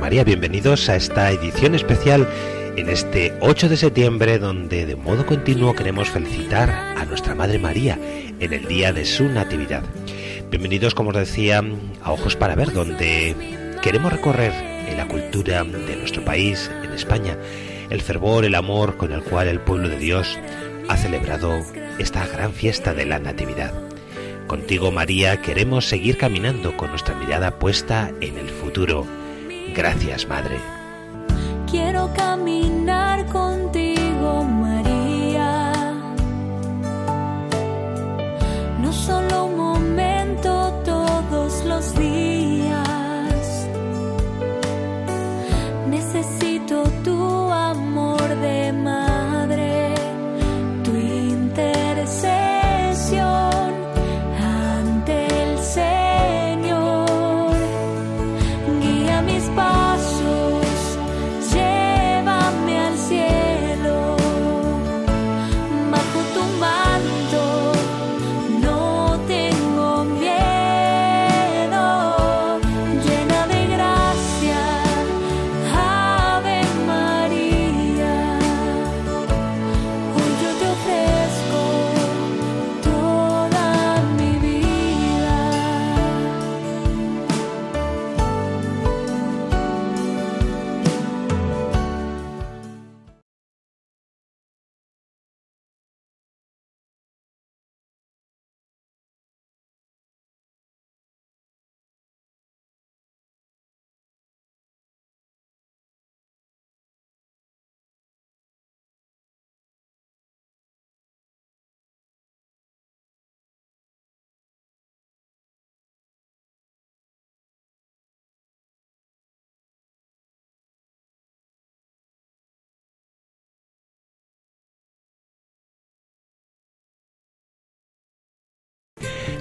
María, bienvenidos a esta edición especial en este 8 de septiembre donde de modo continuo queremos felicitar a nuestra Madre María en el día de su Natividad. Bienvenidos, como os decía, a Ojos para Ver, donde queremos recorrer en la cultura de nuestro país, en España, el fervor, el amor con el cual el pueblo de Dios ha celebrado esta gran fiesta de la Natividad. Contigo, María, queremos seguir caminando con nuestra mirada puesta en el futuro. Gracias, Madre. Quiero caminar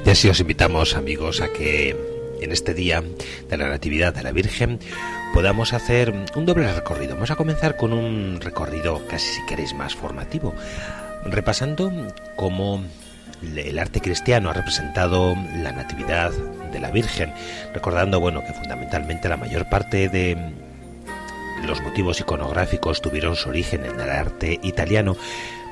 Y así os invitamos, amigos, a que en este día de la Natividad de la Virgen podamos hacer un doble recorrido. Vamos a comenzar con un recorrido casi si queréis más formativo, repasando cómo el arte cristiano ha representado la Natividad de la Virgen, recordando, bueno, que fundamentalmente la mayor parte de los motivos iconográficos tuvieron su origen en el arte italiano,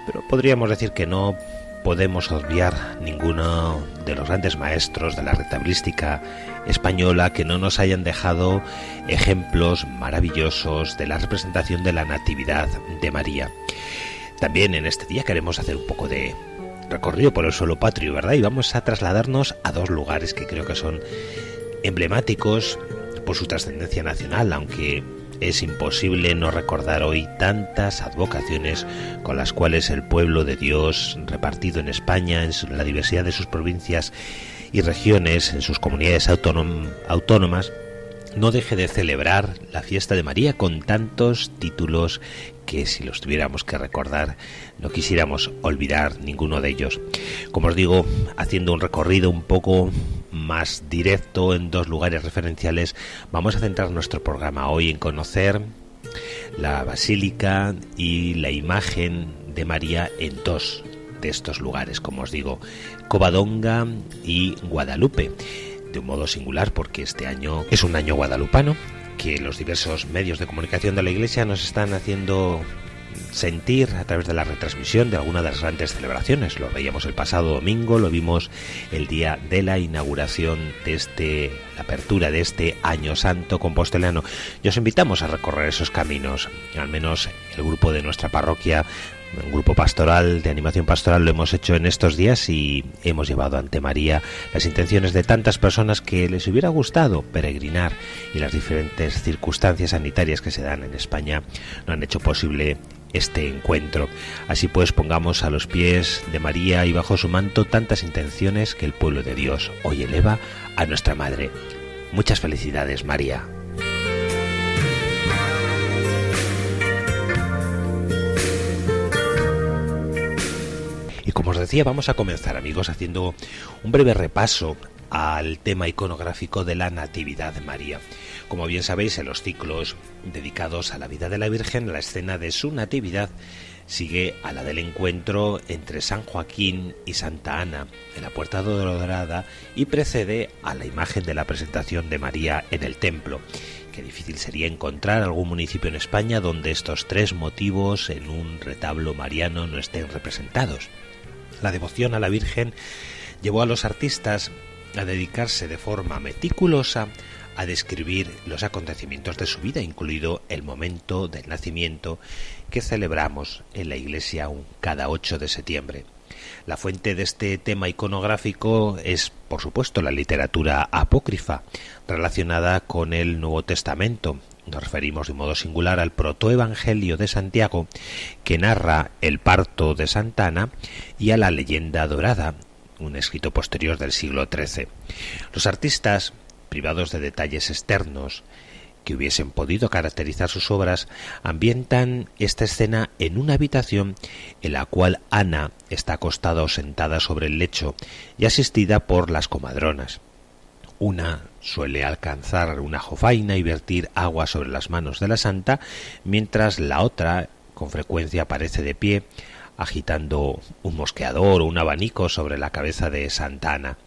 pero podríamos decir que no podemos obviar ninguno de los grandes maestros de la retablística española que no nos hayan dejado ejemplos maravillosos de la representación de la Natividad de María. También en este día queremos hacer un poco de recorrido por el suelo patrio, ¿verdad? Y vamos a trasladarnos a dos lugares que creo que son emblemáticos por su trascendencia nacional, aunque es imposible no recordar hoy tantas advocaciones con las cuales el pueblo de Dios, repartido en España, en la diversidad de sus provincias y regiones, en sus comunidades autónom autónomas, no deje de celebrar la fiesta de María con tantos títulos que si los tuviéramos que recordar no quisiéramos olvidar ninguno de ellos. Como os digo, haciendo un recorrido un poco más directo en dos lugares referenciales, vamos a centrar nuestro programa hoy en conocer la basílica y la imagen de María en dos de estos lugares, como os digo, Covadonga y Guadalupe, de un modo singular porque este año es un año guadalupano que los diversos medios de comunicación de la Iglesia nos están haciendo sentir a través de la retransmisión de alguna de las grandes celebraciones. Lo veíamos el pasado domingo, lo vimos el día de la inauguración de este, la apertura de este año santo compostelano. Y os invitamos a recorrer esos caminos. Al menos el grupo de nuestra parroquia un grupo pastoral de animación pastoral lo hemos hecho en estos días y hemos llevado ante María las intenciones de tantas personas que les hubiera gustado peregrinar y las diferentes circunstancias sanitarias que se dan en España no han hecho posible este encuentro. Así pues, pongamos a los pies de María y bajo su manto tantas intenciones que el pueblo de Dios hoy eleva a nuestra Madre. Muchas felicidades, María. Y como os decía, vamos a comenzar, amigos, haciendo un breve repaso al tema iconográfico de la Natividad de María. Como bien sabéis, en los ciclos dedicados a la vida de la Virgen, la escena de su Natividad sigue a la del encuentro entre San Joaquín y Santa Ana en la Puerta Dorada y precede a la imagen de la presentación de María en el templo. Qué difícil sería encontrar algún municipio en España donde estos tres motivos en un retablo mariano no estén representados. La devoción a la Virgen llevó a los artistas a dedicarse de forma meticulosa a describir los acontecimientos de su vida, incluido el momento del nacimiento que celebramos en la iglesia cada 8 de septiembre. La fuente de este tema iconográfico es, por supuesto, la literatura apócrifa relacionada con el Nuevo Testamento. Nos referimos de modo singular al protoevangelio de Santiago, que narra el parto de Santana, y a la leyenda dorada, un escrito posterior del siglo XIII. Los artistas privados de detalles externos que hubiesen podido caracterizar sus obras, ambientan esta escena en una habitación en la cual Ana está acostada o sentada sobre el lecho y asistida por las comadronas. Una suele alcanzar una jofaina y vertir agua sobre las manos de la santa, mientras la otra con frecuencia aparece de pie, agitando un mosqueador o un abanico sobre la cabeza de Santa Ana.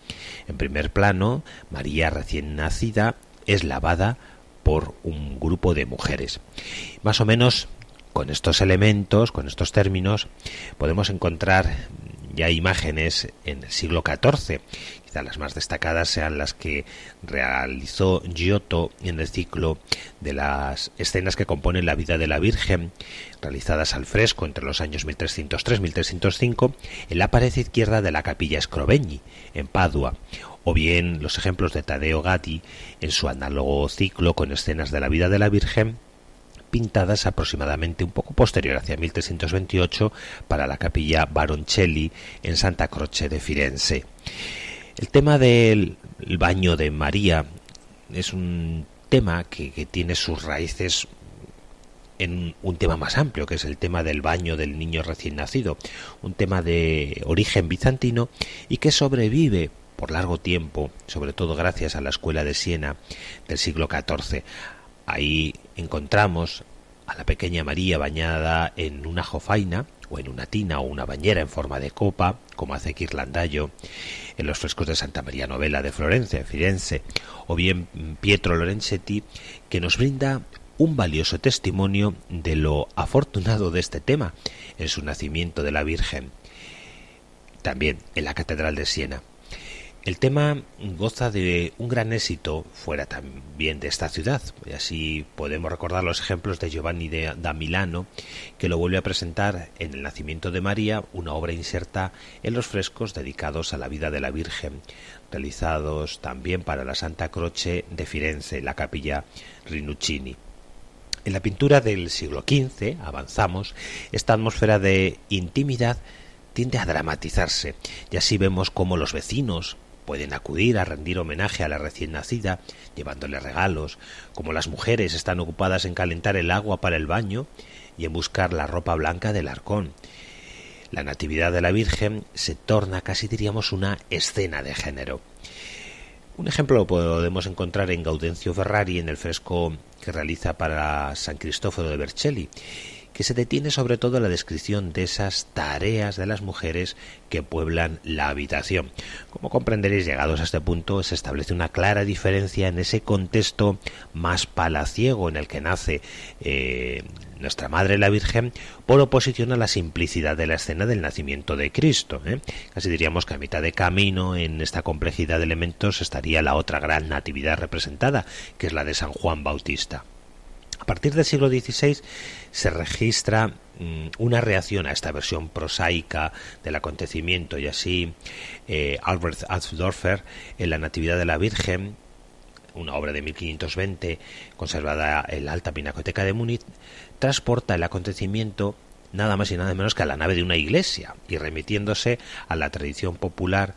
En primer plano, María recién nacida es lavada por un grupo de mujeres. Más o menos con estos elementos, con estos términos, podemos encontrar ya imágenes en el siglo XIV. Las más destacadas sean las que realizó Giotto en el ciclo de las escenas que componen la vida de la Virgen, realizadas al fresco entre los años 1303-1305, en la pared izquierda de la capilla Scrovegni, en Padua, o bien los ejemplos de Tadeo Gatti en su análogo ciclo con escenas de la vida de la Virgen, pintadas aproximadamente un poco posterior hacia 1328 para la capilla Baroncelli en Santa Croce de Firenze. El tema del baño de María es un tema que, tiene sus raíces en un tema más amplio, que es el tema del baño del niño recién nacido, un tema de origen bizantino y que sobrevive por largo tiempo, sobre todo gracias a la escuela de Siena del siglo XIV. Ahí encontramos a la pequeña María bañada en una jofaina o en una tina o una bañera en forma de copa, como hace Kirlandayo en los frescos de Santa María Novella de Florencia, Firenze, o bien Pietro Lorenzetti, que nos brinda un valioso testimonio de lo afortunado de este tema en su nacimiento de la Virgen, también en la Catedral de Siena. El tema goza de un gran éxito fuera también de esta ciudad, y así podemos recordar los ejemplos de Giovanni de, da Milano, que lo vuelve a presentar en El nacimiento de María, una obra inserta en los frescos dedicados a la vida de la Virgen, realizados también para la Santa Croce de Firenze, la capilla Rinuccini. En la pintura del siglo XV, avanzamos, esta atmósfera de intimidad tiende a dramatizarse, y así vemos cómo los vecinos pueden acudir a rendir homenaje a la recién nacida, llevándole regalos, como las mujeres están ocupadas en calentar el agua para el baño y en buscar la ropa blanca del arcón. La Natividad de la Virgen se torna casi diríamos una escena de género. Un ejemplo lo podemos encontrar en Gaudencio Ferrari en el fresco que realiza para San Cristóforo de Vercelli que se detiene sobre todo en la descripción de esas tareas de las mujeres que pueblan la habitación. Como comprenderéis, llegados a este punto, se establece una clara diferencia en ese contexto más palaciego en el que nace eh, nuestra Madre la Virgen, por oposición a la simplicidad de la escena del nacimiento de Cristo. ¿eh? Casi diríamos que a mitad de camino en esta complejidad de elementos estaría la otra gran natividad representada, que es la de San Juan Bautista. A partir del siglo XVI se registra mm, una reacción a esta versión prosaica del acontecimiento y así eh, Albert Altdorfer en La Natividad de la Virgen una obra de 1520 conservada en la Alta Pinacoteca de Múnich, transporta el acontecimiento nada más y nada menos que a la nave de una iglesia y remitiéndose a la tradición popular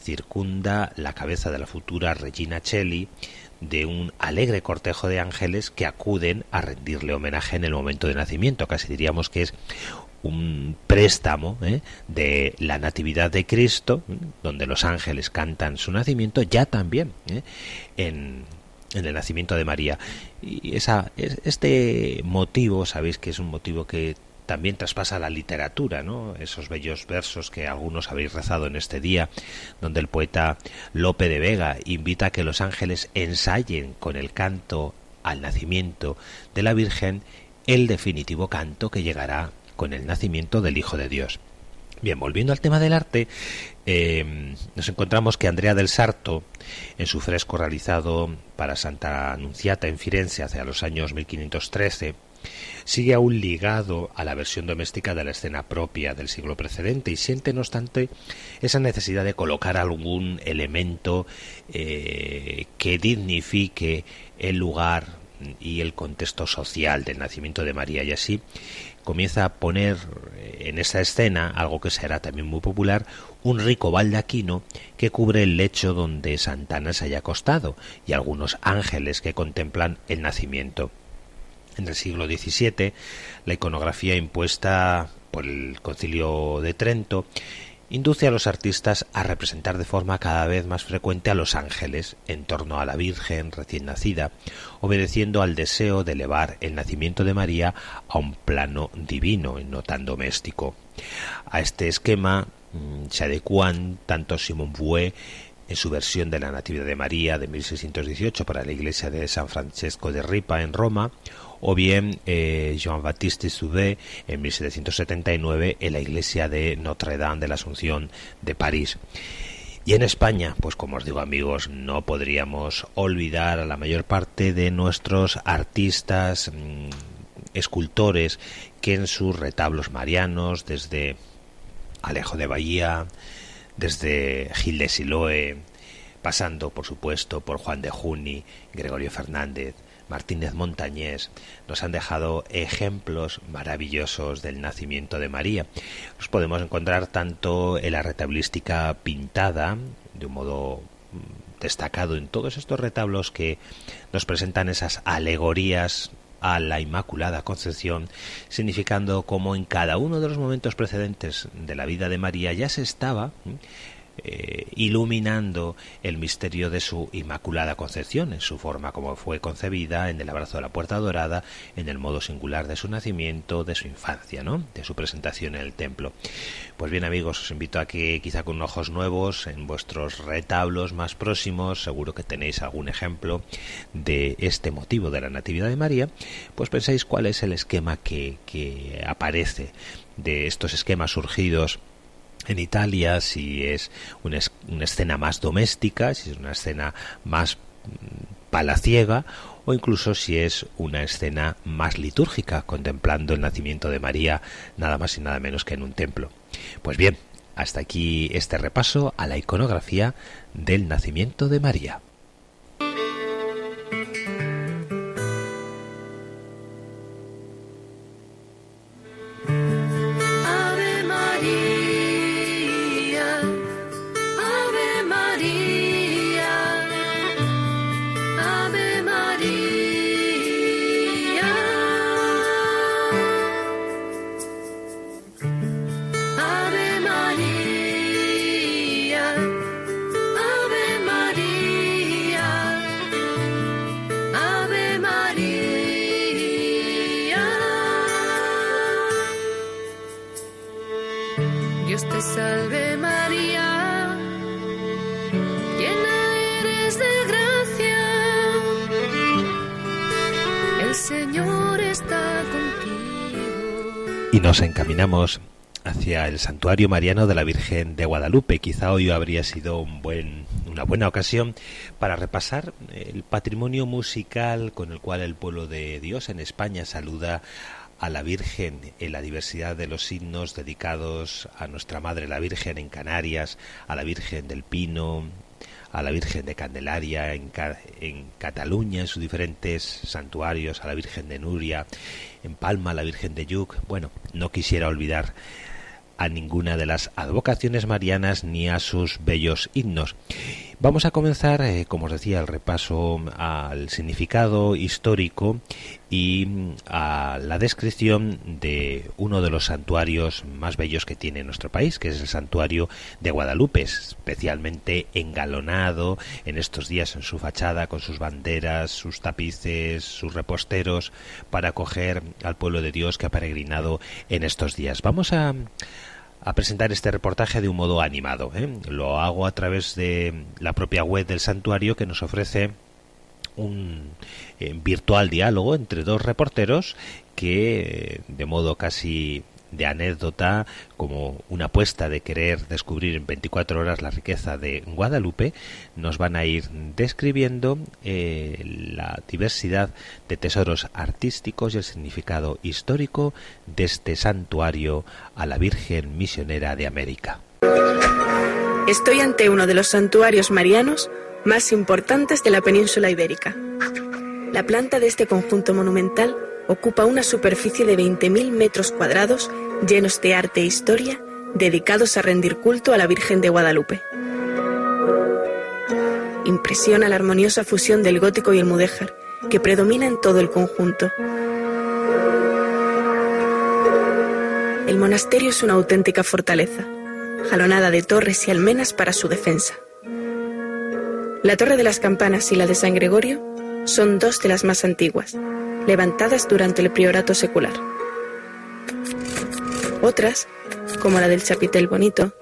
circunda la cabeza de la futura Regina Celli de un alegre cortejo de ángeles que acuden a rendirle homenaje en el momento de nacimiento. Casi diríamos que es un préstamo ¿eh? de la Natividad de Cristo, donde los ángeles cantan su nacimiento, ya también ¿eh? en, el nacimiento de María. Y esa, este motivo, sabéis que es un motivo que también traspasa la literatura, ¿no? Esos bellos versos que algunos habéis rezado en este día, donde el poeta Lope de Vega invita a que los ángeles ensayen con el canto al nacimiento de la Virgen el definitivo canto que llegará con el nacimiento del Hijo de Dios. Bien, volviendo al tema del arte, eh, nos encontramos que Andrea del Sarto, en su fresco realizado para Santa Anunciata en Firenze hacia los años 1513, sigue aún ligado a la versión doméstica de la escena propia del siglo precedente y siente, no obstante, esa necesidad de colocar algún elemento eh, que dignifique el lugar y el contexto social del nacimiento de María. Y así comienza a poner en esa escena algo que será también muy popular un rico baldaquino que cubre el lecho donde Santana se haya acostado y algunos ángeles que contemplan el nacimiento en el siglo XVII, la iconografía impuesta por el Concilio de Trento induce a los artistas a representar de forma cada vez más frecuente a los ángeles en torno a la Virgen recién nacida, obedeciendo al deseo de elevar el nacimiento de María a un plano divino y no tan doméstico. A este esquema mm, se adecuan tanto Simon Bouet en su versión de la Natividad de María de 1618 para la iglesia de San Francesco de Ripa en Roma, o bien eh, Jean-Baptiste Soubet en 1779 en la iglesia de Notre-Dame de la Asunción de París. Y en España, pues como os digo amigos, no podríamos olvidar a la mayor parte de nuestros artistas, mm, escultores, que en sus retablos marianos, desde Alejo de Bahía, desde Gil de Siloe, pasando por supuesto por Juan de Juni, Gregorio Fernández, Martínez Montañés, nos han dejado ejemplos maravillosos del nacimiento de María. Los podemos encontrar tanto en la retablística pintada, de un modo mm, destacado en todos estos retablos que nos presentan esas alegorías a la Inmaculada Concepción, significando cómo en cada uno de los momentos precedentes de la vida de María ya se estaba eh, iluminando el misterio de su Inmaculada Concepción, en su forma como fue concebida, en el abrazo de la puerta dorada, en el modo singular de su nacimiento, de su infancia, ¿no? de su presentación en el templo. Pues bien amigos, os invito a que quizá con ojos nuevos, en vuestros retablos más próximos, seguro que tenéis algún ejemplo de este motivo de la Natividad de María, pues penséis cuál es el esquema que, que aparece de estos esquemas surgidos en Italia, si es una, escena más doméstica, si es una escena más mm, palaciega o incluso si es una escena más litúrgica, contemplando el nacimiento de María nada más y nada menos que en un templo. Pues bien, hasta aquí este repaso a la iconografía del nacimiento de María. Nos encaminamos hacia el santuario mariano de la Virgen de Guadalupe. Quizá hoy habría sido un buen, una buena ocasión para repasar el patrimonio musical con el cual el pueblo de Dios en España saluda a la Virgen en la diversidad de los signos dedicados a nuestra Madre la Virgen en Canarias, a la Virgen del Pino, a la Virgen de Candelaria en, Cataluña, en sus diferentes santuarios, a la Virgen de Nuria, en Palma, a la Virgen de Yuc. Bueno, no quisiera olvidar a ninguna de las advocaciones marianas ni a sus bellos himnos. Vamos a comenzar, eh, como os decía, el repaso al significado histórico y mm, a la descripción de uno de los santuarios más bellos que tiene nuestro país, que es el santuario de Guadalupe, especialmente engalonado en estos días en su fachada con sus banderas, sus tapices, sus reposteros para acoger al pueblo de Dios que ha peregrinado en estos días. Vamos a a presentar este reportaje de un modo animado. ¿eh? Lo hago a través de la propia web del santuario que nos ofrece un eh, virtual diálogo entre dos reporteros que de modo casi de anécdota, como una apuesta de querer descubrir en 24 horas la riqueza de Guadalupe, nos van a ir describiendo eh, la diversidad de tesoros artísticos y el significado histórico de este santuario a la Virgen Misionera de América. Estoy ante uno de los santuarios marianos más importantes de la península ibérica. La planta de este conjunto monumental ocupa una superficie de 20.000 metros cuadrados llenos de arte e historia dedicados a rendir culto a la Virgen de Guadalupe. Impresiona la armoniosa fusión del gótico y el mudéjar que predomina en todo el conjunto. El monasterio es una auténtica fortaleza, jalonada de torres y almenas para su defensa. La Torre de las Campanas y la de San Gregorio son dos de las más antiguas, levantadas durante el priorato secular. Otras, como la del Chapitel Bonito,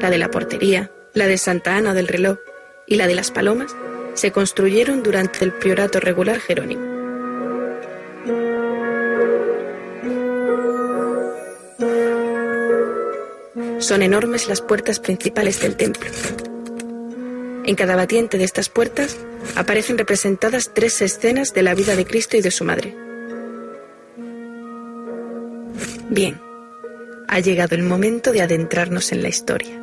la de la Portería, la de Santa Ana del Reloj y la de las Palomas, se construyeron durante el priorato regular jerónimo. Son enormes las puertas principales del templo. En cada batiente de estas puertas aparecen representadas tres escenas de la vida de Cristo y de su madre. Bien, ha llegado el momento de adentrarnos en la historia.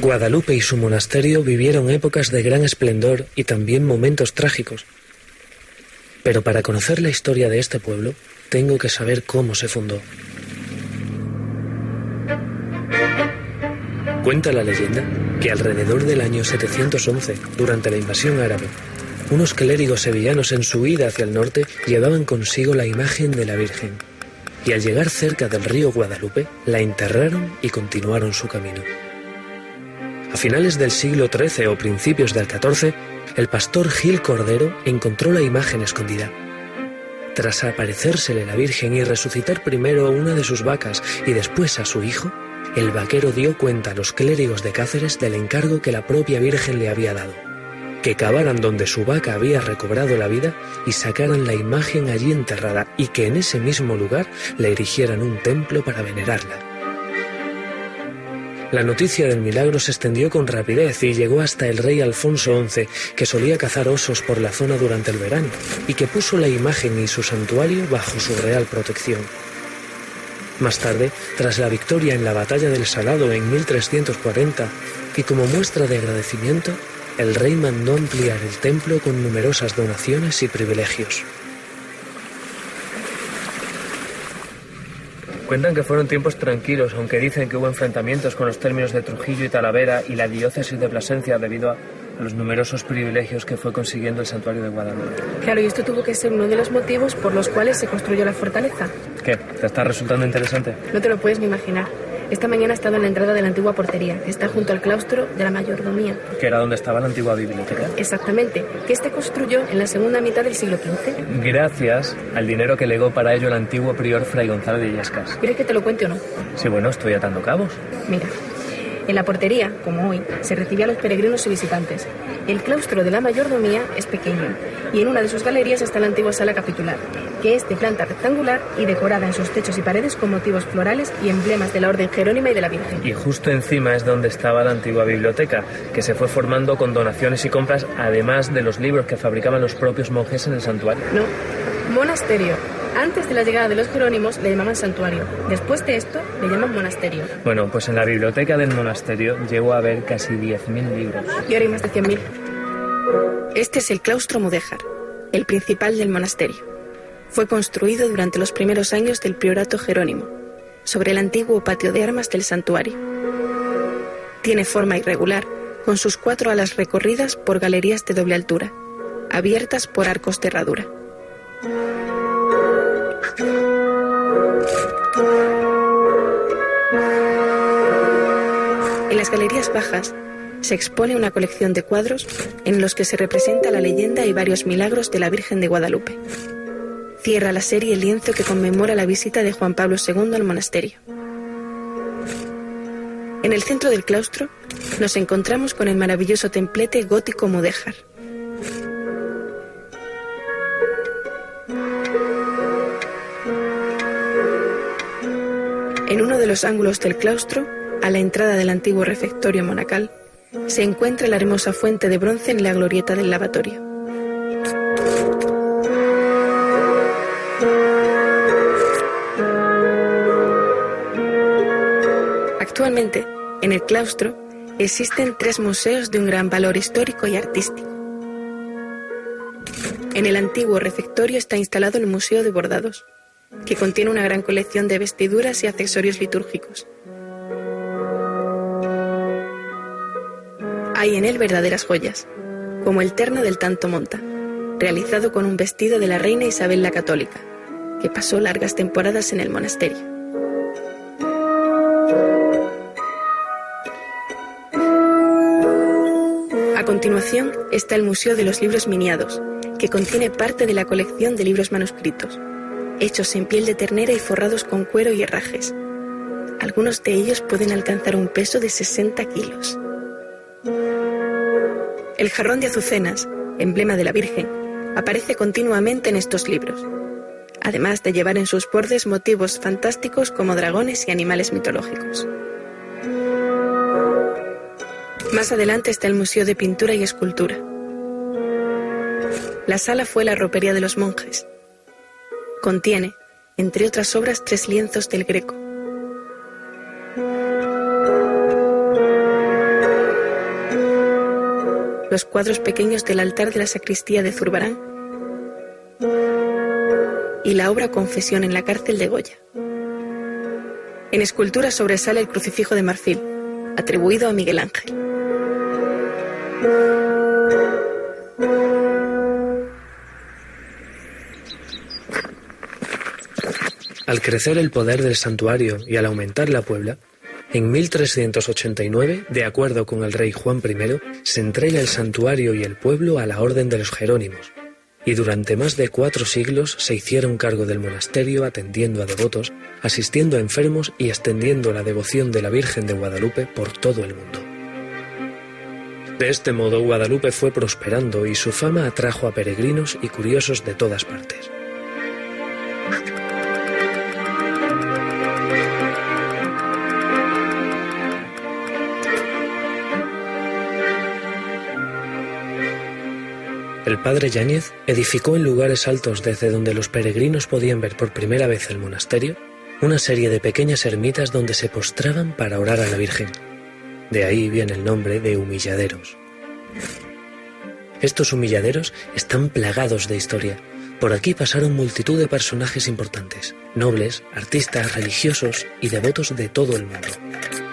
Guadalupe y su monasterio vivieron épocas de gran esplendor y también momentos trágicos. Pero para conocer la historia de este pueblo, tengo que saber cómo se fundó. Cuenta la leyenda que alrededor del año 711, durante la invasión árabe, unos clérigos sevillanos en su ida hacia el norte llevaban consigo la imagen de la Virgen, y al llegar cerca del río Guadalupe, la enterraron y continuaron su camino. A finales del siglo XIII o principios del XIV, el pastor Gil Cordero encontró la imagen escondida. Tras aparecérsele la Virgen y resucitar primero a una de sus vacas y después a su hijo, el vaquero dio cuenta a los clérigos de Cáceres del encargo que la propia Virgen le había dado, que cavaran donde su vaca había recobrado la vida y sacaran la imagen allí enterrada y que en ese mismo lugar le erigieran un templo para venerarla. La noticia del milagro se extendió con rapidez y llegó hasta el rey Alfonso XI, que solía cazar osos por la zona durante el verano y que puso la imagen y su santuario bajo su real protección. Más tarde, tras la victoria en la batalla del Salado en 1340, y como muestra de agradecimiento, el rey mandó ampliar el templo con numerosas donaciones y privilegios. Cuentan que fueron tiempos tranquilos, aunque dicen que hubo enfrentamientos con los términos de Trujillo y Talavera y la diócesis de Plasencia debido a los numerosos privilegios que fue consiguiendo el santuario de Guadalupe. Claro, y esto tuvo que ser uno de los motivos por los cuales se construyó la fortaleza. ¿Qué? ¿Te está resultando interesante? No te lo puedes ni imaginar. Esta mañana he estado en la entrada de la antigua portería, que está junto al claustro de la mayordomía. Que era donde estaba la antigua biblioteca. Exactamente, que este construyó en la segunda mitad del siglo XV. Gracias al dinero que legó para ello el antiguo prior Fray Gonzalo de Illescas. ¿Quieres que te lo cuente o no? Sí, bueno, estoy atando cabos. Mira, En la portería, como hoy, se recibía a los peregrinos y visitantes. El claustro de la mayordomía es pequeño y en una de sus galerías está la antigua sala capitular, que es de planta rectangular y decorada en sus techos y paredes con motivos florales y emblemas de la Orden Jerónima y de la Virgen. Y justo encima es donde estaba la antigua biblioteca, que se fue formando con donaciones y compras, además de los libros que fabricaban los propios monjes en el santuario. No, monasterio. Antes de la llegada de los jerónimos le llamaban santuario. Después de esto le llaman monasterio. Bueno, pues en la biblioteca del monasterio llegó a haber casi 10.000 libros. Y ahora hay más de 100.000. Este es el claustro mudéjar, el principal del monasterio. Fue construido durante los primeros años del priorato jerónimo, sobre el antiguo patio de armas del santuario. Tiene forma irregular, con sus cuatro alas recorridas por galerías de doble altura, abiertas por arcos de herradura. En las galerías bajas se expone una colección de cuadros en los que se representa la leyenda y varios milagros de la Virgen de Guadalupe. Cierra la serie el lienzo que conmemora la visita de Juan Pablo II al monasterio. En el centro del claustro nos encontramos con el maravilloso templete gótico mudéjar. Los ángulos del claustro, a la entrada del antiguo refectorio monacal, se encuentra la hermosa fuente de bronce en la glorieta del lavatorio. Actualmente, en el claustro, existen tres museos de un gran valor histórico y artístico. En el antiguo refectorio está instalado el Museo de Bordados, que contiene una gran colección de vestiduras y accesorios litúrgicos. Hay en él verdaderas joyas, como el terno del Tanto Monta, realizado con un vestido de la reina Isabel la Católica, que pasó largas temporadas en el monasterio. A continuación está el Museo de los Libros Miniados, que contiene parte de la colección de libros manuscritos, hechos en piel de ternera y forrados con cuero y herrajes. Algunos de ellos pueden alcanzar un peso de 60 kilos. El jarrón de azucenas, emblema de la Virgen, aparece continuamente en estos libros, además de llevar en sus bordes motivos fantásticos como dragones y animales mitológicos. Más adelante está el Museo de Pintura y Escultura. La sala fue la ropería de los monjes. Contiene, entre otras obras, tres lienzos del Greco. Los cuadros pequeños del altar de la sacristía de Zurbarán y la obra Confesión en la cárcel de Goya. En escultura sobresale el crucifijo de marfil, atribuido a Miguel Ángel. Crecer el poder del santuario y al aumentar la Puebla, en 1389, de acuerdo con el rey Juan I, se entrega el santuario y el pueblo a la Orden de los Jerónimos, y durante más de cuatro siglos se hicieron cargo del monasterio atendiendo a devotos, asistiendo a enfermos y extendiendo la devoción de la Virgen de Guadalupe por todo el mundo. De este modo Guadalupe fue prosperando y su fama atrajo a peregrinos y curiosos de todas partes. El padre Yáñez edificó en lugares altos desde donde los peregrinos podían ver por primera vez el monasterio una serie de pequeñas ermitas donde se postraban para orar a la Virgen. De ahí viene el nombre de humilladeros. Estos humilladeros están plagados de historia. Por aquí pasaron multitud de personajes importantes, nobles, artistas, religiosos y devotos de todo el mundo.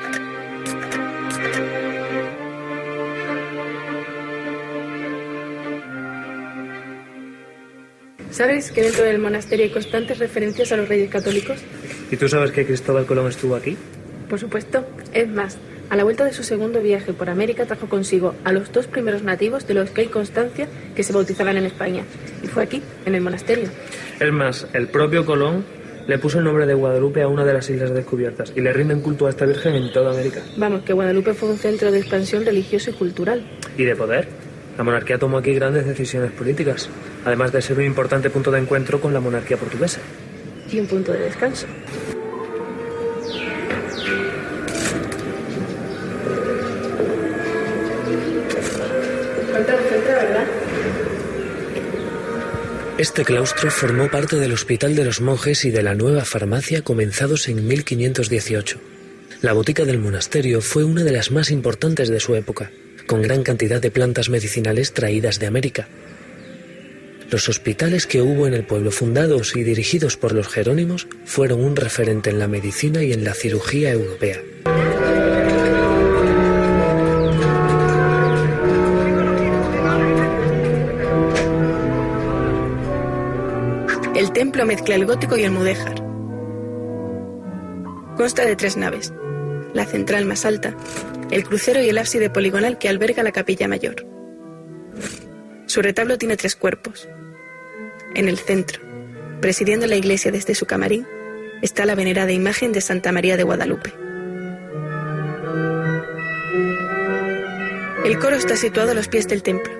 ¿Sabes que dentro del monasterio hay constantes referencias a los reyes católicos? ¿Y tú sabes que Cristóbal Colón estuvo aquí? Por supuesto. Es más, a la vuelta de su segundo viaje por América trajo consigo a los dos primeros nativos de los que hay constancia que se bautizaban en España. Y fue aquí, en el monasterio. Es más, el propio Colón Le puso el nombre de Guadalupe a una de las islas descubiertas y le rinden culto a esta Virgen en toda América. Vamos, que Guadalupe fue un centro de expansión religioso y cultural. Y de poder. La monarquía tomó aquí grandes decisiones políticas, además de ser un importante punto de encuentro con la monarquía portuguesa. Y un punto de descanso. Este claustro formó parte del Hospital de los Monjes y de la nueva farmacia comenzados en 1518. La botica del monasterio fue una de las más importantes de su época, con gran cantidad de plantas medicinales traídas de América. Los hospitales que hubo en el pueblo fundados y dirigidos por los jerónimos fueron un referente en la medicina y en la cirugía europea. El templo mezcla el gótico y el mudéjar. Consta de tres naves, la central más alta, el crucero y el ábside poligonal que alberga la capilla mayor. Su retablo tiene tres cuerpos. En el centro, presidiendo la iglesia desde su camarín, está la venerada imagen de Santa María de Guadalupe. El coro está situado a los pies del templo.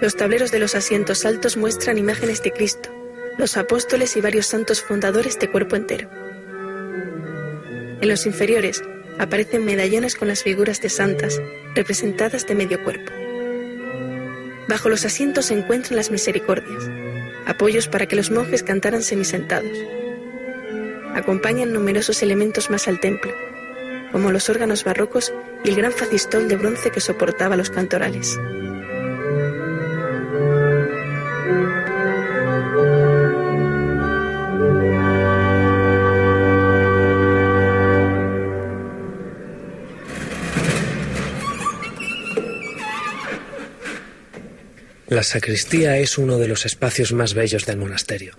Los tableros de los asientos altos muestran imágenes de Cristo, los apóstoles y varios santos fundadores de cuerpo entero. En los inferiores aparecen medallones con las figuras de santas, representadas de medio cuerpo. Bajo los asientos se encuentran las misericordias, apoyos para que los monjes cantaran semisentados. Acompañan numerosos elementos más al templo, como los órganos barrocos y el gran facistol de bronce que soportaba los cantorales. La sacristía es uno de los espacios más bellos del monasterio.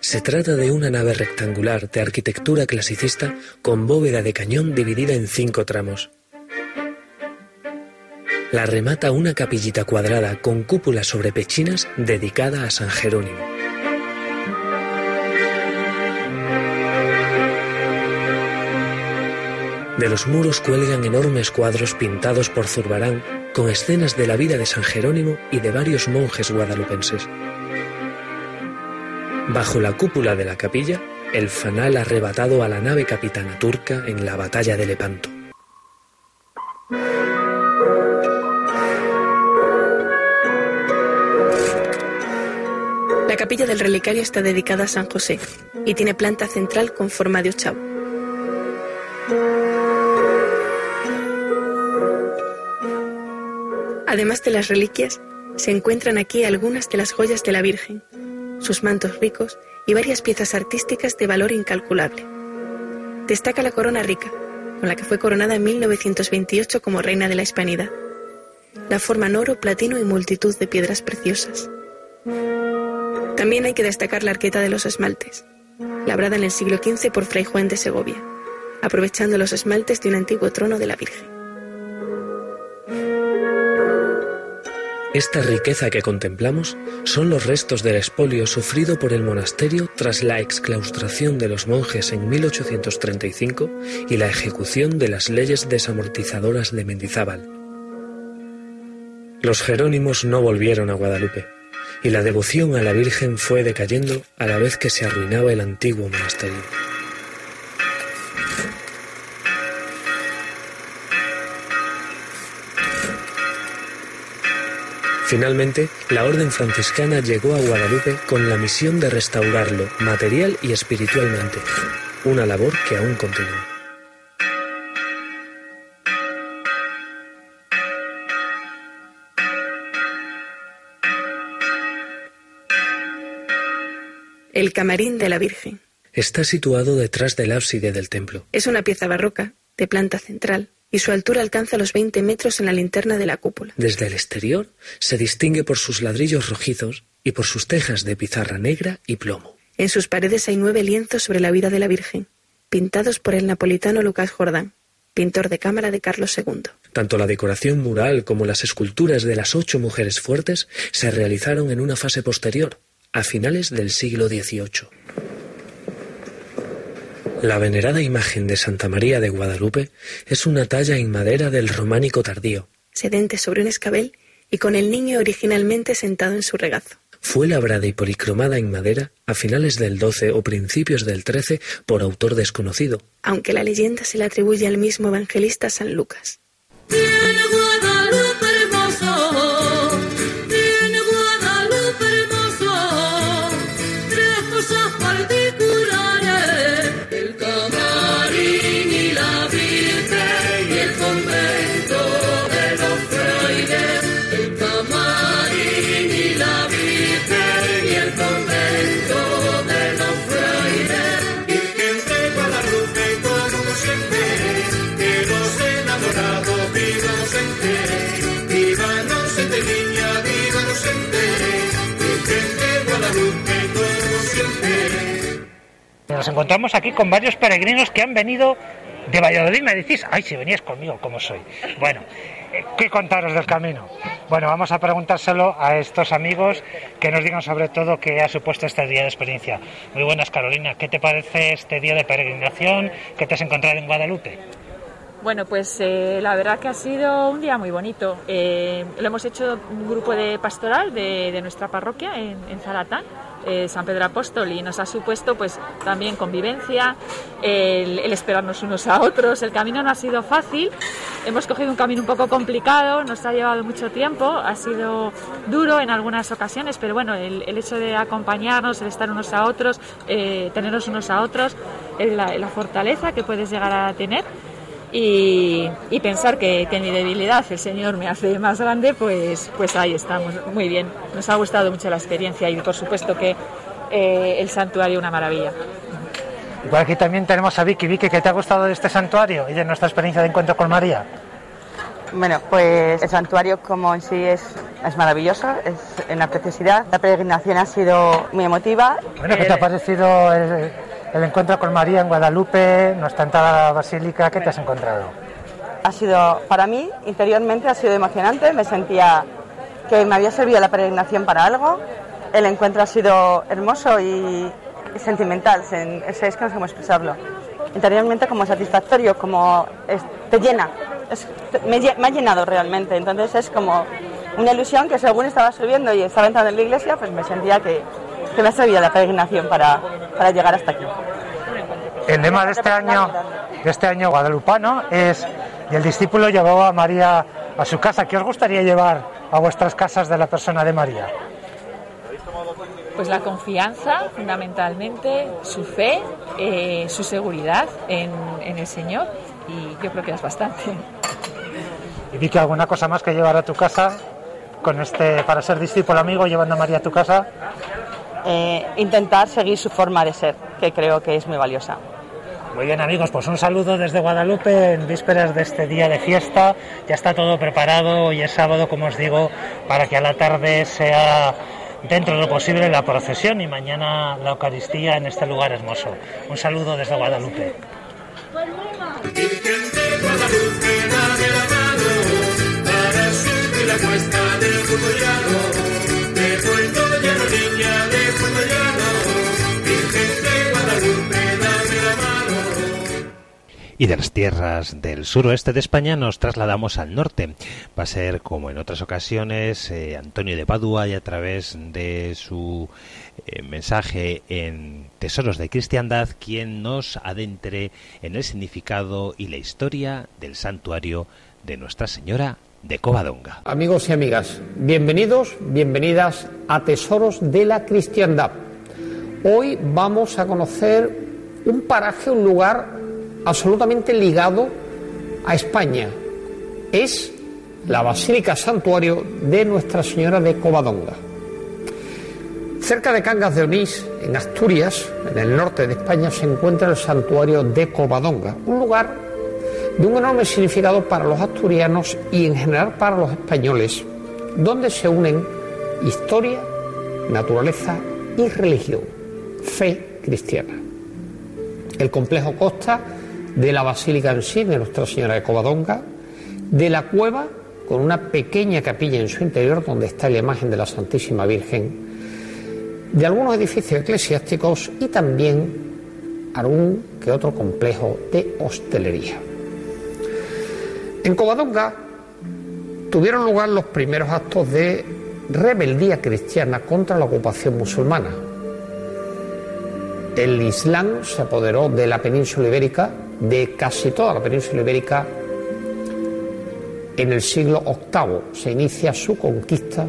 Se trata de una nave rectangular de arquitectura clasicista con bóveda de cañón dividida en cinco tramos. La remata una capillita cuadrada con cúpula sobre pechinas dedicada a San Jerónimo. De los muros cuelgan enormes cuadros pintados por Zurbarán con escenas de la vida de San Jerónimo y de varios monjes guadalupenses. Bajo la cúpula de la capilla, el fanal arrebatado a la nave capitana turca en la batalla de Lepanto. La capilla del relicario está dedicada a San José y tiene planta central con forma de ochavo. Además de las reliquias, se encuentran aquí algunas de las joyas de la Virgen, sus mantos ricos y varias piezas artísticas de valor incalculable. Destaca la corona rica, con la que fue coronada en 1928 como reina de la Hispanidad. La forman oro, platino y multitud de piedras preciosas. También hay que destacar la arqueta de los esmaltes, labrada en el siglo XV por Fray Juan de Segovia, aprovechando los esmaltes de un antiguo trono de la Virgen. Esta riqueza que contemplamos son los restos del expolio sufrido por el monasterio tras la exclaustración de los monjes en 1835 y la ejecución de las leyes desamortizadoras de Mendizábal. Los jerónimos no volvieron a Guadalupe y la devoción a la Virgen fue decayendo a la vez que se arruinaba el antiguo monasterio. Finalmente, la orden franciscana llegó a Guadalupe con la misión de restaurarlo material y espiritualmente, una labor que aún continúa. El camarín de la Virgen. Está situado detrás del ábside del templo. Es una pieza barroca, de planta central, y su altura alcanza los 20 metros en la linterna de la cúpula. Desde el exterior se distingue por sus ladrillos rojizos y por sus tejas de pizarra negra y plomo. En sus paredes hay nueve lienzos sobre la vida de la Virgen, pintados por el napolitano Lucas Jordán, pintor de cámara de Carlos II. Tanto la decoración mural como las esculturas de las ocho mujeres fuertes se realizaron en una fase posterior, a finales del siglo XVIII. La venerada imagen de Santa María de Guadalupe es una talla en madera del románico tardío. sedente sobre un escabel y con el niño originalmente sentado en su regazo. Fue labrada y policromada en madera a finales del 12 o principios del 13 por autor desconocido. aunque la leyenda se le atribuye al mismo evangelista San Lucas. Nos encontramos aquí con varios peregrinos que han venido de Valladolid. Me decís, ay, si venías conmigo, ¿cómo soy? Bueno, eh, ¿qué contaros del camino? Bueno, vamos a preguntárselo a estos amigos que nos digan sobre todo qué ha supuesto este día de experiencia. Muy buenas, Carolina. ¿Qué te parece este día de peregrinación que te has encontrado en Guadalupe? Bueno, pues eh, la verdad que ha sido un día muy bonito. Eh, lo hemos hecho un grupo de pastoral de, nuestra parroquia en, en Zaratán, eh, San Pedro Apóstol, y nos ha supuesto pues también convivencia, el, el esperarnos unos a otros. El camino no ha sido fácil, hemos cogido un camino un poco complicado, nos ha llevado mucho tiempo, ha sido duro en algunas ocasiones, pero bueno, el, el hecho de acompañarnos, el estar unos a otros, eh, tenernos unos a otros, la, la fortaleza que puedes llegar a tener y, y pensar que, que en mi debilidad el Señor me hace más grande, pues, pues ahí estamos, muy bien. Nos ha gustado mucho la experiencia y por supuesto que eh, el santuario una maravilla. Igual aquí también tenemos a Vicky. Vicky, ¿qué te ha gustado de este santuario y de nuestra experiencia de encuentro con María? Bueno, pues el santuario como en sí es, es maravilloso, es en la preciosidad. La peregrinación ha sido muy emotiva. Bueno, ¿qué te ha parecido el, el encuentro con María en Guadalupe, nuestra entrada a la basílica? ¿Qué te has encontrado? Ha sido, para mí, interiormente ha sido emocionante. Me sentía que me había servido la peregrinación para algo. El encuentro ha sido hermoso y, sentimental, sen- es, que no sé cómo expresarlo. Interiormente como satisfactorio, como es- te llena, Es- me, me ha llenado realmente. Entonces es como una ilusión que según estaba subiendo y estaba entrando en la iglesia, pues me sentía que, que me ha servido la peregrinación para, para llegar hasta aquí. El lema de este año, de este año guadalupano es y el discípulo llevó a María a su casa. ¿Qué os gustaría llevar a vuestras casas de la persona de María? Pues la confianza, fundamentalmente, su fe, eh, su seguridad en, en el Señor y yo creo que es bastante. Y vi que alguna cosa más que llevar a tu casa con este para ser discípulo amigo llevando a María a tu casa. Eh, intentar seguir su forma de ser, que creo que es muy valiosa. Muy bien amigos, pues un saludo desde Guadalupe en vísperas de este día de fiesta. Ya está todo preparado, hoy es sábado, como os digo, para que a la tarde sea dentro de lo posible la procesión y mañana la Eucaristía en este lugar hermoso. Un saludo desde Guadalupe. De niña, de. Virgen de la mano. Y de las tierras del suroeste de España nos trasladamos al norte. Va a ser, como en otras ocasiones, eh, Antonio de Padua y a través de su eh, mensaje en Tesoros de Cristiandad quien nos adentre en el significado y la historia del santuario de Nuestra Señora de Covadonga. Amigos y amigas, bienvenidos, bienvenidas a Tesoros de la Cristiandad. Hoy vamos a conocer un paraje, un lugar absolutamente ligado a España. Es la Basílica Santuario de Nuestra Señora de Covadonga. Cerca de Cangas de Onís, en Asturias, en el norte de España, se encuentra el santuario de Covadonga, un lugar de un enorme significado para los asturianos y en general para los españoles, donde se unen historia, naturaleza y religión, fe cristiana. El complejo consta de la basílica en sí, de Nuestra Señora de Covadonga, de la cueva con una pequeña capilla en su interior donde está la imagen de la Santísima Virgen, de algunos edificios eclesiásticos y también algún que otro complejo de hostelería. En Covadonga tuvieron lugar los primeros actos de rebeldía cristiana contra la ocupación musulmana. El Islam se apoderó de la península ibérica, de casi toda la península ibérica, en el siglo VIII. Se inicia su conquista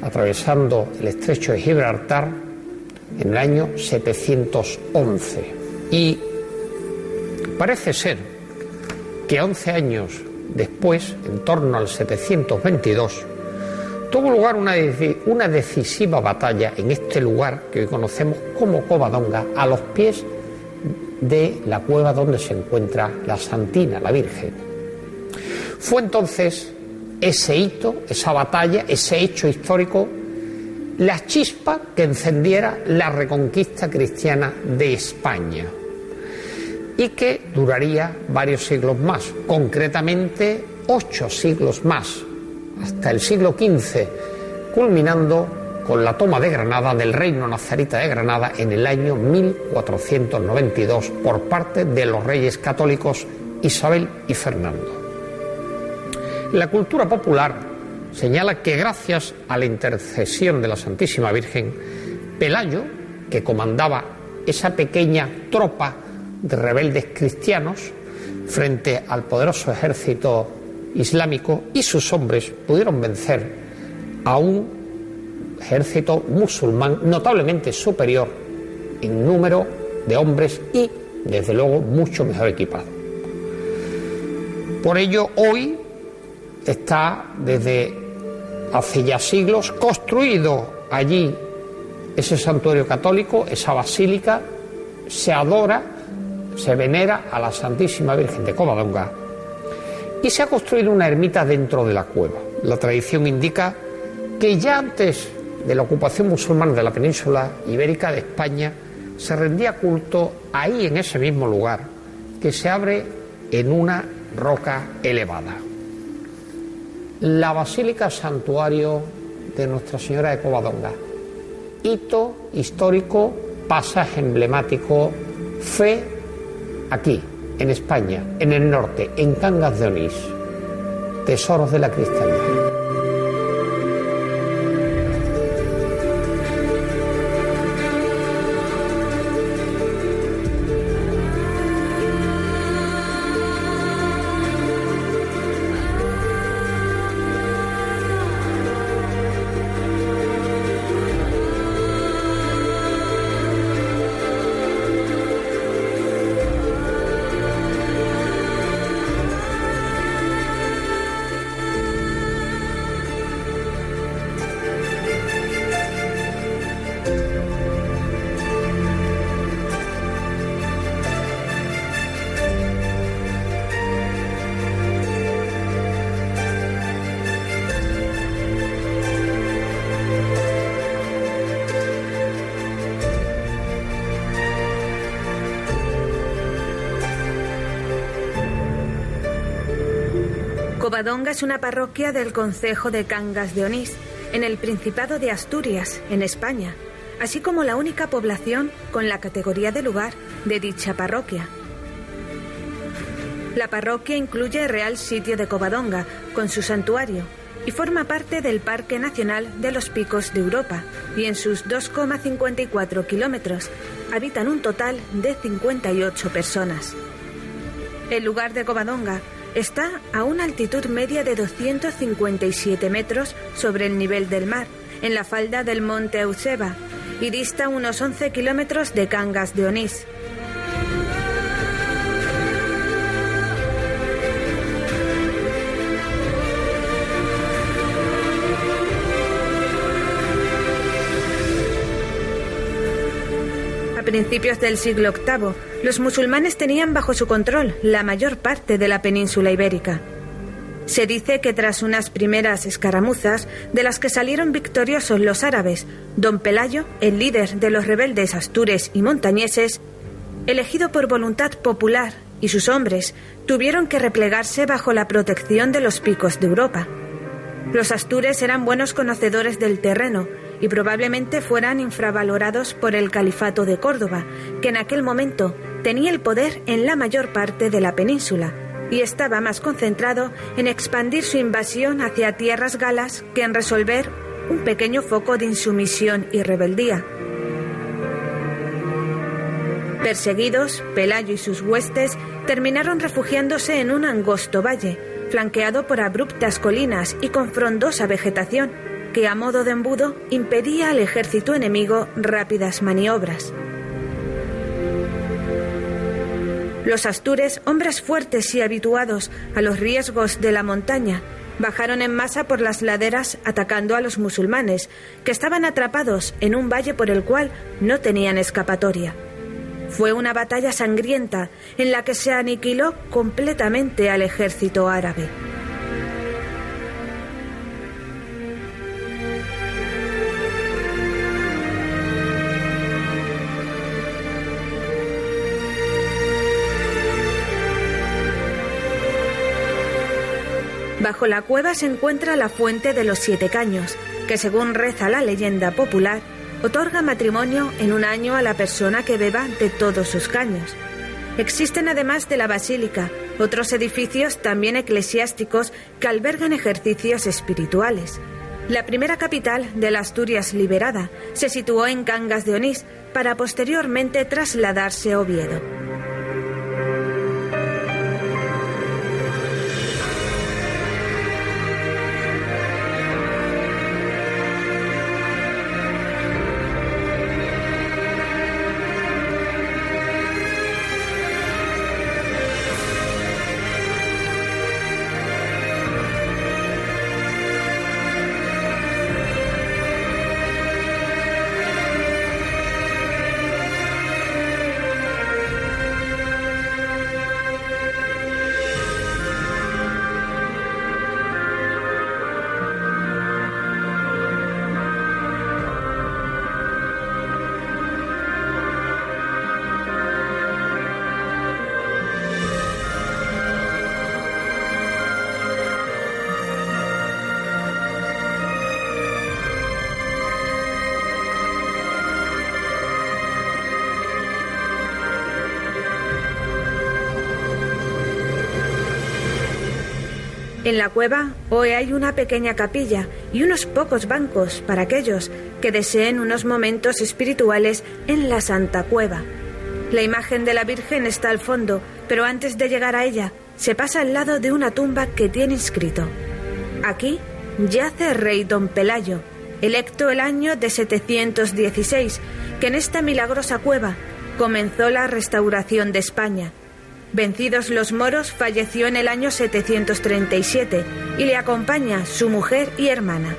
atravesando el estrecho de Gibraltar en el año 711. Y parece ser que 11 años después, en torno al 722, tuvo lugar una, deci- una decisiva batalla en este lugar que hoy conocemos como Covadonga, a los pies de la cueva donde se encuentra la Santina, la Virgen. Fue entonces ese hito, esa batalla, ese hecho histórico, la chispa que encendiera la reconquista cristiana de España y que duraría varios siglos más, concretamente ocho siglos más, hasta el siglo XV, culminando con la toma de Granada del reino nazarita de Granada en el año 1492 por parte de los reyes católicos Isabel y Fernando. La cultura popular señala que gracias a la intercesión de la Santísima Virgen, Pelayo, que comandaba esa pequeña tropa de rebeldes cristianos frente al poderoso ejército islámico y sus hombres pudieron vencer a un ejército musulmán notablemente superior en número de hombres y, desde luego, mucho mejor equipado. Por ello, hoy está desde hace ya siglos construido allí ese santuario católico, esa basílica, se adora, se venera a la Santísima Virgen de Covadonga y se ha construido una ermita dentro de la cueva. La tradición indica que ya antes de la ocupación musulmana de la península ibérica de España se rendía culto ahí en ese mismo lugar, que se abre en una roca elevada. La Basílica Santuario de Nuestra Señora de Covadonga. Hito histórico, pasaje emblemático, fe aquí, en España, en el norte, en Cangas de Onís. Tesoros de la cristiandad. Covadonga es una parroquia del concejo de Cangas de Onís, en el Principado de Asturias, en España, así como la única población con la categoría de lugar de dicha parroquia. La parroquia incluye el Real Sitio de Covadonga, con su santuario, y forma parte del Parque Nacional de los Picos de Europa, y en sus 2,54 kilómetros habitan un total de 58 personas. El lugar de Covadonga está a una altitud media de 257 metros sobre el nivel del mar, en la falda del monte Euseba, y dista unos 11 kilómetros de Cangas de Onís. Principios del siglo VIII, los musulmanes tenían bajo su control la mayor parte de la península ibérica. Se dice que tras unas primeras escaramuzas, de las que salieron victoriosos los árabes, don Pelayo, el líder de los rebeldes astures y montañeses, elegido por voluntad popular, y sus hombres tuvieron que replegarse bajo la protección de los picos de Europa. Los astures eran buenos conocedores del terreno y probablemente fueran infravalorados por el Califato de Córdoba, que en aquel momento tenía el poder en la mayor parte de la península y estaba más concentrado en expandir su invasión hacia tierras galas que en resolver un pequeño foco de insumisión y rebeldía. Perseguidos, Pelayo y sus huestes terminaron refugiándose en un angosto valle, flanqueado por abruptas colinas y con frondosa vegetación, que a modo de embudo impedía al ejército enemigo rápidas maniobras. Los astures, hombres fuertes y habituados a los riesgos de la montaña, bajaron en masa por las laderas atacando a los musulmanes, que estaban atrapados en un valle por el cual no tenían escapatoria. Fue una batalla sangrienta en la que se aniquiló completamente al ejército árabe. Bajo la cueva se encuentra la fuente de los siete caños, que según reza la leyenda popular, otorga matrimonio en un año a la persona que beba de todos sus caños. Existen además de la basílica otros edificios también eclesiásticos que albergan ejercicios espirituales. La primera capital de la Asturias liberada se situó en Cangas de Onís para posteriormente trasladarse a Oviedo. En la cueva hoy hay una pequeña capilla y unos pocos bancos para aquellos que deseen unos momentos espirituales en la Santa Cueva. La imagen de la Virgen está al fondo, pero antes de llegar a ella se pasa al lado de una tumba que tiene inscrito. Aquí yace rey don Pelayo, electo el año de 716, que en esta milagrosa cueva comenzó la restauración de España. Vencidos los moros, falleció en el año 737 y le acompaña su mujer y hermana.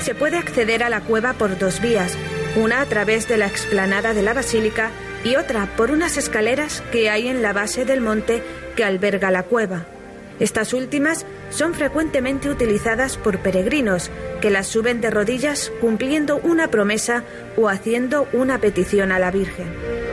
Se puede acceder a la cueva por dos vías, una a través de la explanada de la basílica y otra por unas escaleras que hay en la base del monte que alberga la cueva. Estas últimas son frecuentemente utilizadas por peregrinos que las suben de rodillas cumpliendo una promesa o haciendo una petición a la Virgen.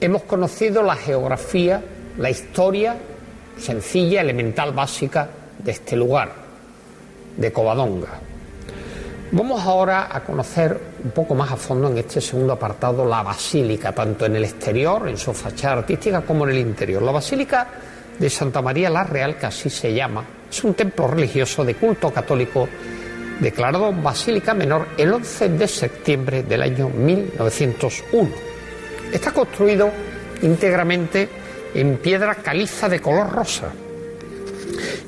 Hemos conocido la geografía, la historia sencilla, elemental, básica de este lugar, de Covadonga. Vamos ahora a conocer un poco más a fondo en este segundo apartado la basílica, tanto en el exterior, en su fachada artística, como en el interior. La basílica de Santa María la Real, que así se llama, es un templo religioso de culto católico declarado basílica menor el 11 de septiembre del año 1901. Está construido íntegramente en piedra caliza de color rosa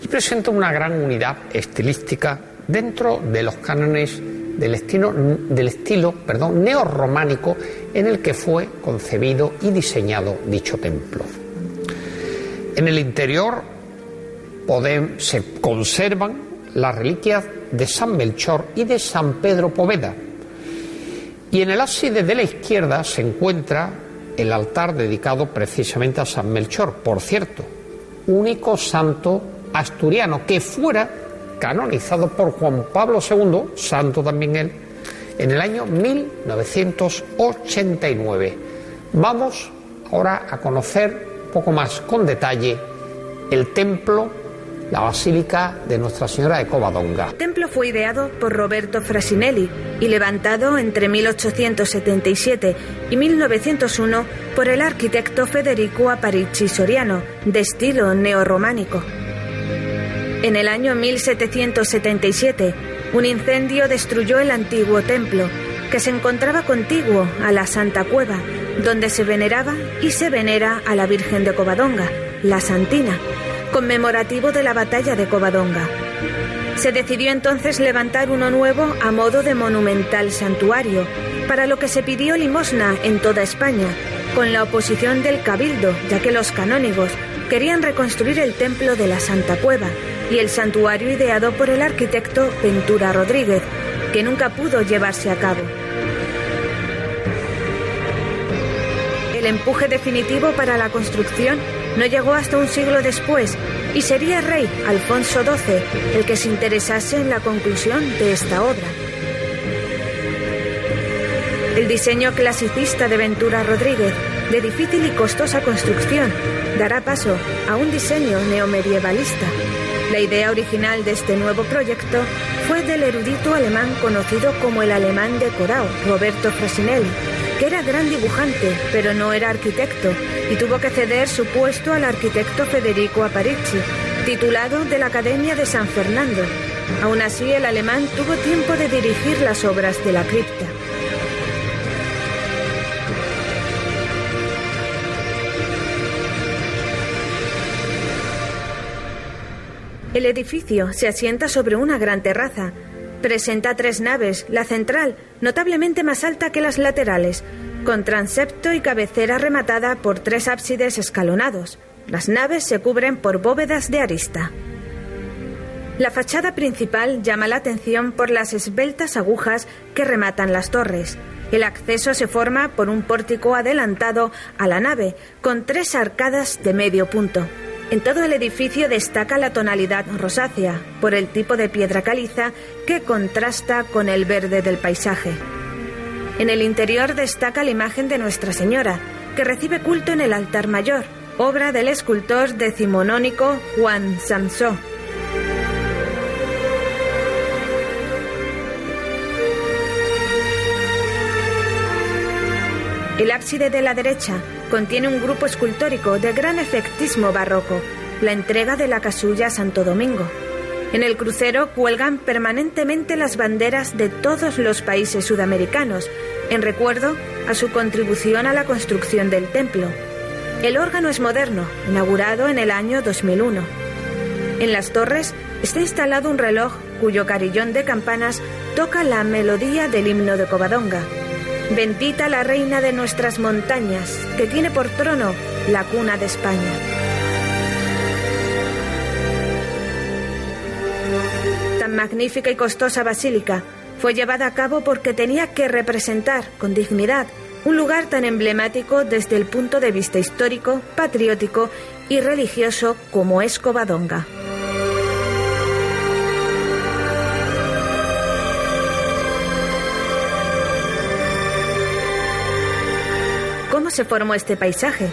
y presenta una gran unidad estilística dentro de los cánones del estilo, del estilo neorrománico en el que fue concebido y diseñado dicho templo. En el interior se conservan las reliquias de San Melchor y de San Pedro Poveda. Y en el ábside de la izquierda se encuentra el altar dedicado precisamente a San Melchor, por cierto, único santo asturiano que fuera canonizado por Juan Pablo II, santo también él, en el año 1989. Vamos ahora a conocer un poco más con detalle el templo, la basílica de Nuestra Señora de Covadonga. El templo fue ideado por Roberto Frasinelli y levantado entre 1877 y 1901 por el arquitecto Federico Aparici Soriano, de estilo neorrománico. En el año 1777, un incendio destruyó el antiguo templo, que se encontraba contiguo a la Santa Cueva, donde se veneraba y se venera a la Virgen de Covadonga, la Santina, conmemorativo de la batalla de Covadonga. Se decidió entonces levantar uno nuevo a modo de monumental santuario, para lo que se pidió limosna en toda España, con la oposición del Cabildo, ya que los canónigos querían reconstruir el templo de la Santa Cueva y el santuario ideado por el arquitecto Ventura Rodríguez, que nunca pudo llevarse a cabo. El empuje definitivo para la construcción no llegó hasta un siglo después y sería rey Alfonso XII el que se interesase en la conclusión de esta obra. El diseño clasicista de Ventura Rodríguez, de difícil y costosa construcción, dará paso a un diseño neomedievalista. La idea original de este nuevo proyecto fue del erudito alemán conocido como el alemán decorado, Roberto Frasinelli, era gran dibujante, pero no era arquitecto, y tuvo que ceder su puesto al arquitecto Federico Aparici, titulado de la Academia de San Fernando. Aún así, el alemán tuvo tiempo de dirigir las obras de la cripta. El edificio se asienta sobre una gran terraza. Presenta tres naves, la central, notablemente más alta que las laterales, con transepto y cabecera rematada por tres ábsides escalonados. Las naves se cubren por bóvedas de arista. La fachada principal llama la atención por las esbeltas agujas que rematan las torres. El acceso se forma por un pórtico adelantado a la nave, con tres arcadas de medio punto. En todo el edificio destaca la tonalidad rosácea, por el tipo de piedra caliza que contrasta con el verde del paisaje. En el interior destaca la imagen de Nuestra Señora, que recibe culto en el altar mayor, obra del escultor decimonónico Juan Samsó. El ábside de la derecha contiene un grupo escultórico de gran efectismo barroco, la entrega de la casulla Santo Domingo. En el crucero cuelgan permanentemente las banderas de todos los países sudamericanos, en recuerdo a su contribución a la construcción del templo. El órgano es moderno, inaugurado en el año 2001. En las torres está instalado un reloj cuyo carillón de campanas toca la melodía del himno de Covadonga. Bendita la reina de nuestras montañas, que tiene por trono la cuna de España. Tan magnífica y costosa basílica fue llevada a cabo porque tenía que representar con dignidad un lugar tan emblemático desde el punto de vista histórico, patriótico y religioso como es Covadonga. Se formó este paisaje.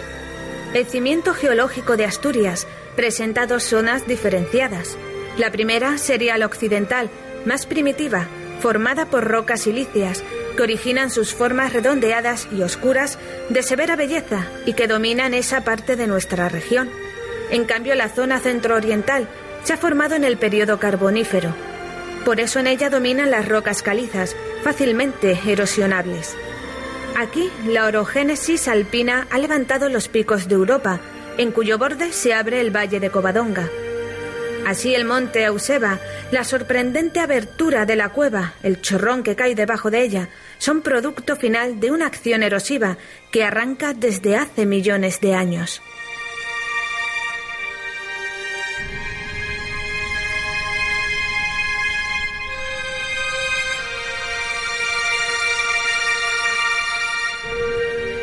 El cimiento geológico de Asturias presenta dos zonas diferenciadas. La primera sería la occidental, más primitiva, formada por rocas silíceas que originan sus formas redondeadas y oscuras de severa belleza y que dominan esa parte de nuestra región. En cambio, la zona centro-oriental se ha formado en el periodo carbonífero. Por eso en ella dominan las rocas calizas, fácilmente erosionables. Aquí, la orogénesis alpina ha levantado los picos de Europa, en cuyo borde se abre el valle de Covadonga. Así el monte Euseba, la sorprendente abertura de la cueva, el chorrón que cae debajo de ella, son producto final de una acción erosiva que arranca desde hace millones de años.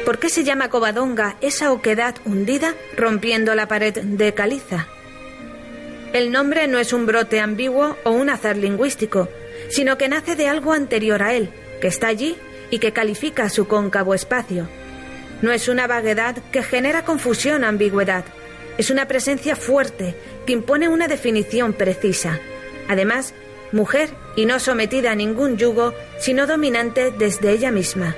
¿Por qué se llama Covadonga esa oquedad hundida rompiendo la pared de caliza? El nombre no es un brote ambiguo o un azar lingüístico, sino que nace de algo anterior a él, que está allí y que califica su cóncavo espacio. No es una vaguedad que genera confusión o ambigüedad, es una presencia fuerte que impone una definición precisa. Además, mujer y no sometida a ningún yugo, sino dominante desde ella misma.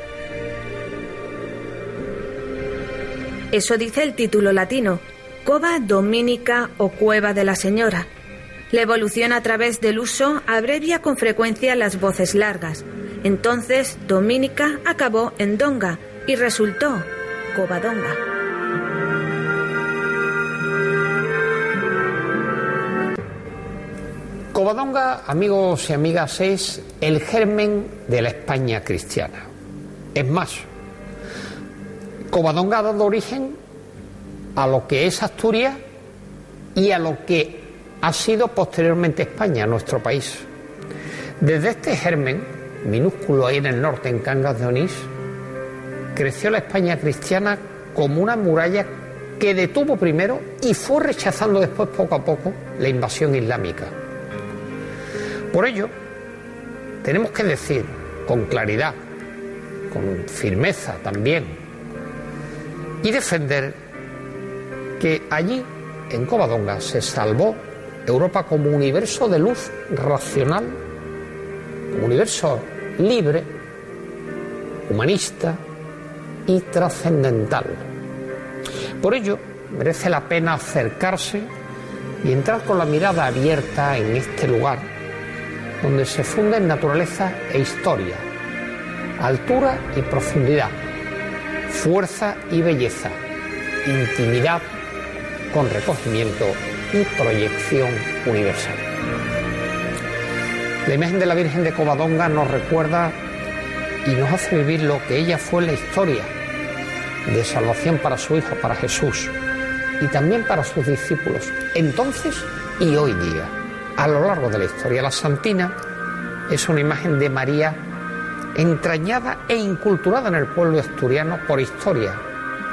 Eso dice el título latino, Cova Dominica o Cueva de la Señora. La evolución a través del uso abrevia con frecuencia las voces largas. Entonces, Dominica acabó en Donga y resultó Covadonga. Covadonga, amigos y amigas, es el germen de la España cristiana. Es más, Covadonga ha dado origen a lo que es Asturias y a lo que ha sido posteriormente España, nuestro país. Desde este germen, minúsculo ahí en el norte, en Cangas de Onís, creció la España cristiana como una muralla que detuvo primero y fue rechazando después poco a poco la invasión islámica. Por ello, tenemos que decir con claridad, con firmeza también, y defender que allí, en Covadonga, se salvó Europa como universo de luz racional, como universo libre, humanista y trascendental. Por ello, merece la pena acercarse y entrar con la mirada abierta en este lugar, donde se funden naturaleza e historia, altura y profundidad, fuerza y belleza, intimidad con recogimiento y proyección universal. La imagen de la Virgen de Covadonga nos recuerda y nos hace vivir lo que ella fue en la historia de salvación para su Hijo, para Jesús, y también para sus discípulos, entonces y hoy día. A lo largo de la historia, la Santina es una imagen de María entrañada e inculturada en el pueblo asturiano por historia,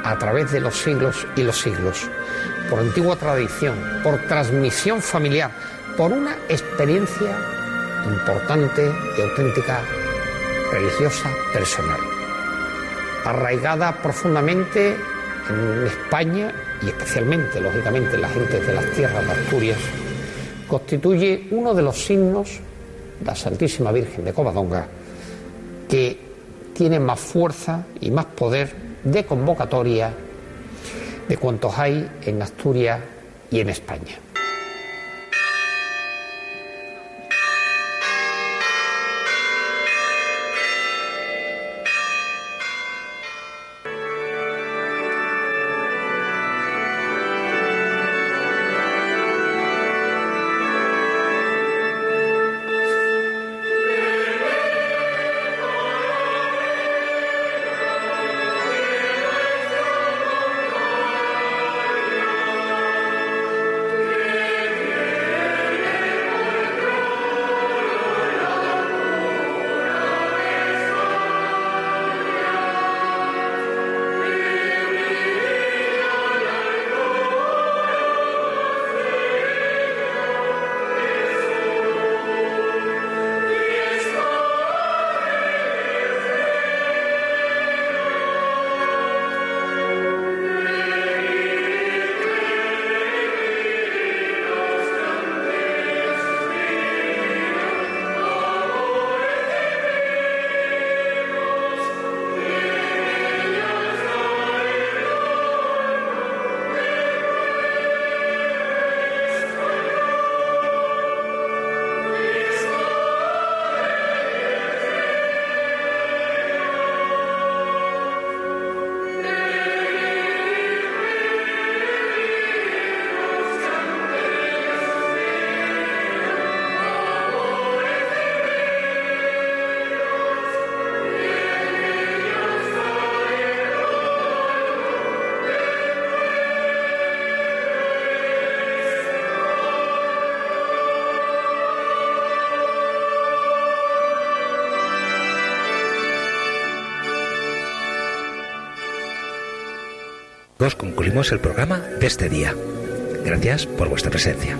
a través de los siglos y los siglos, por antigua tradición, por transmisión familiar, por una experiencia importante y auténtica religiosa personal, arraigada profundamente en España y especialmente, lógicamente, en la gente de las tierras de Asturias, constituye uno de los signos de la Santísima Virgen de Covadonga que tiene más fuerza y más poder de convocatoria de cuantos hay en Asturias y en España. Nos concluimos el programa de este día. Gracias por vuestra presencia.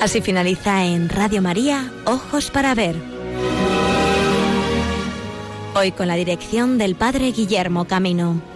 Así finaliza en Radio María Ojos para Ver. Hoy con la dirección del Padre Guillermo Camino.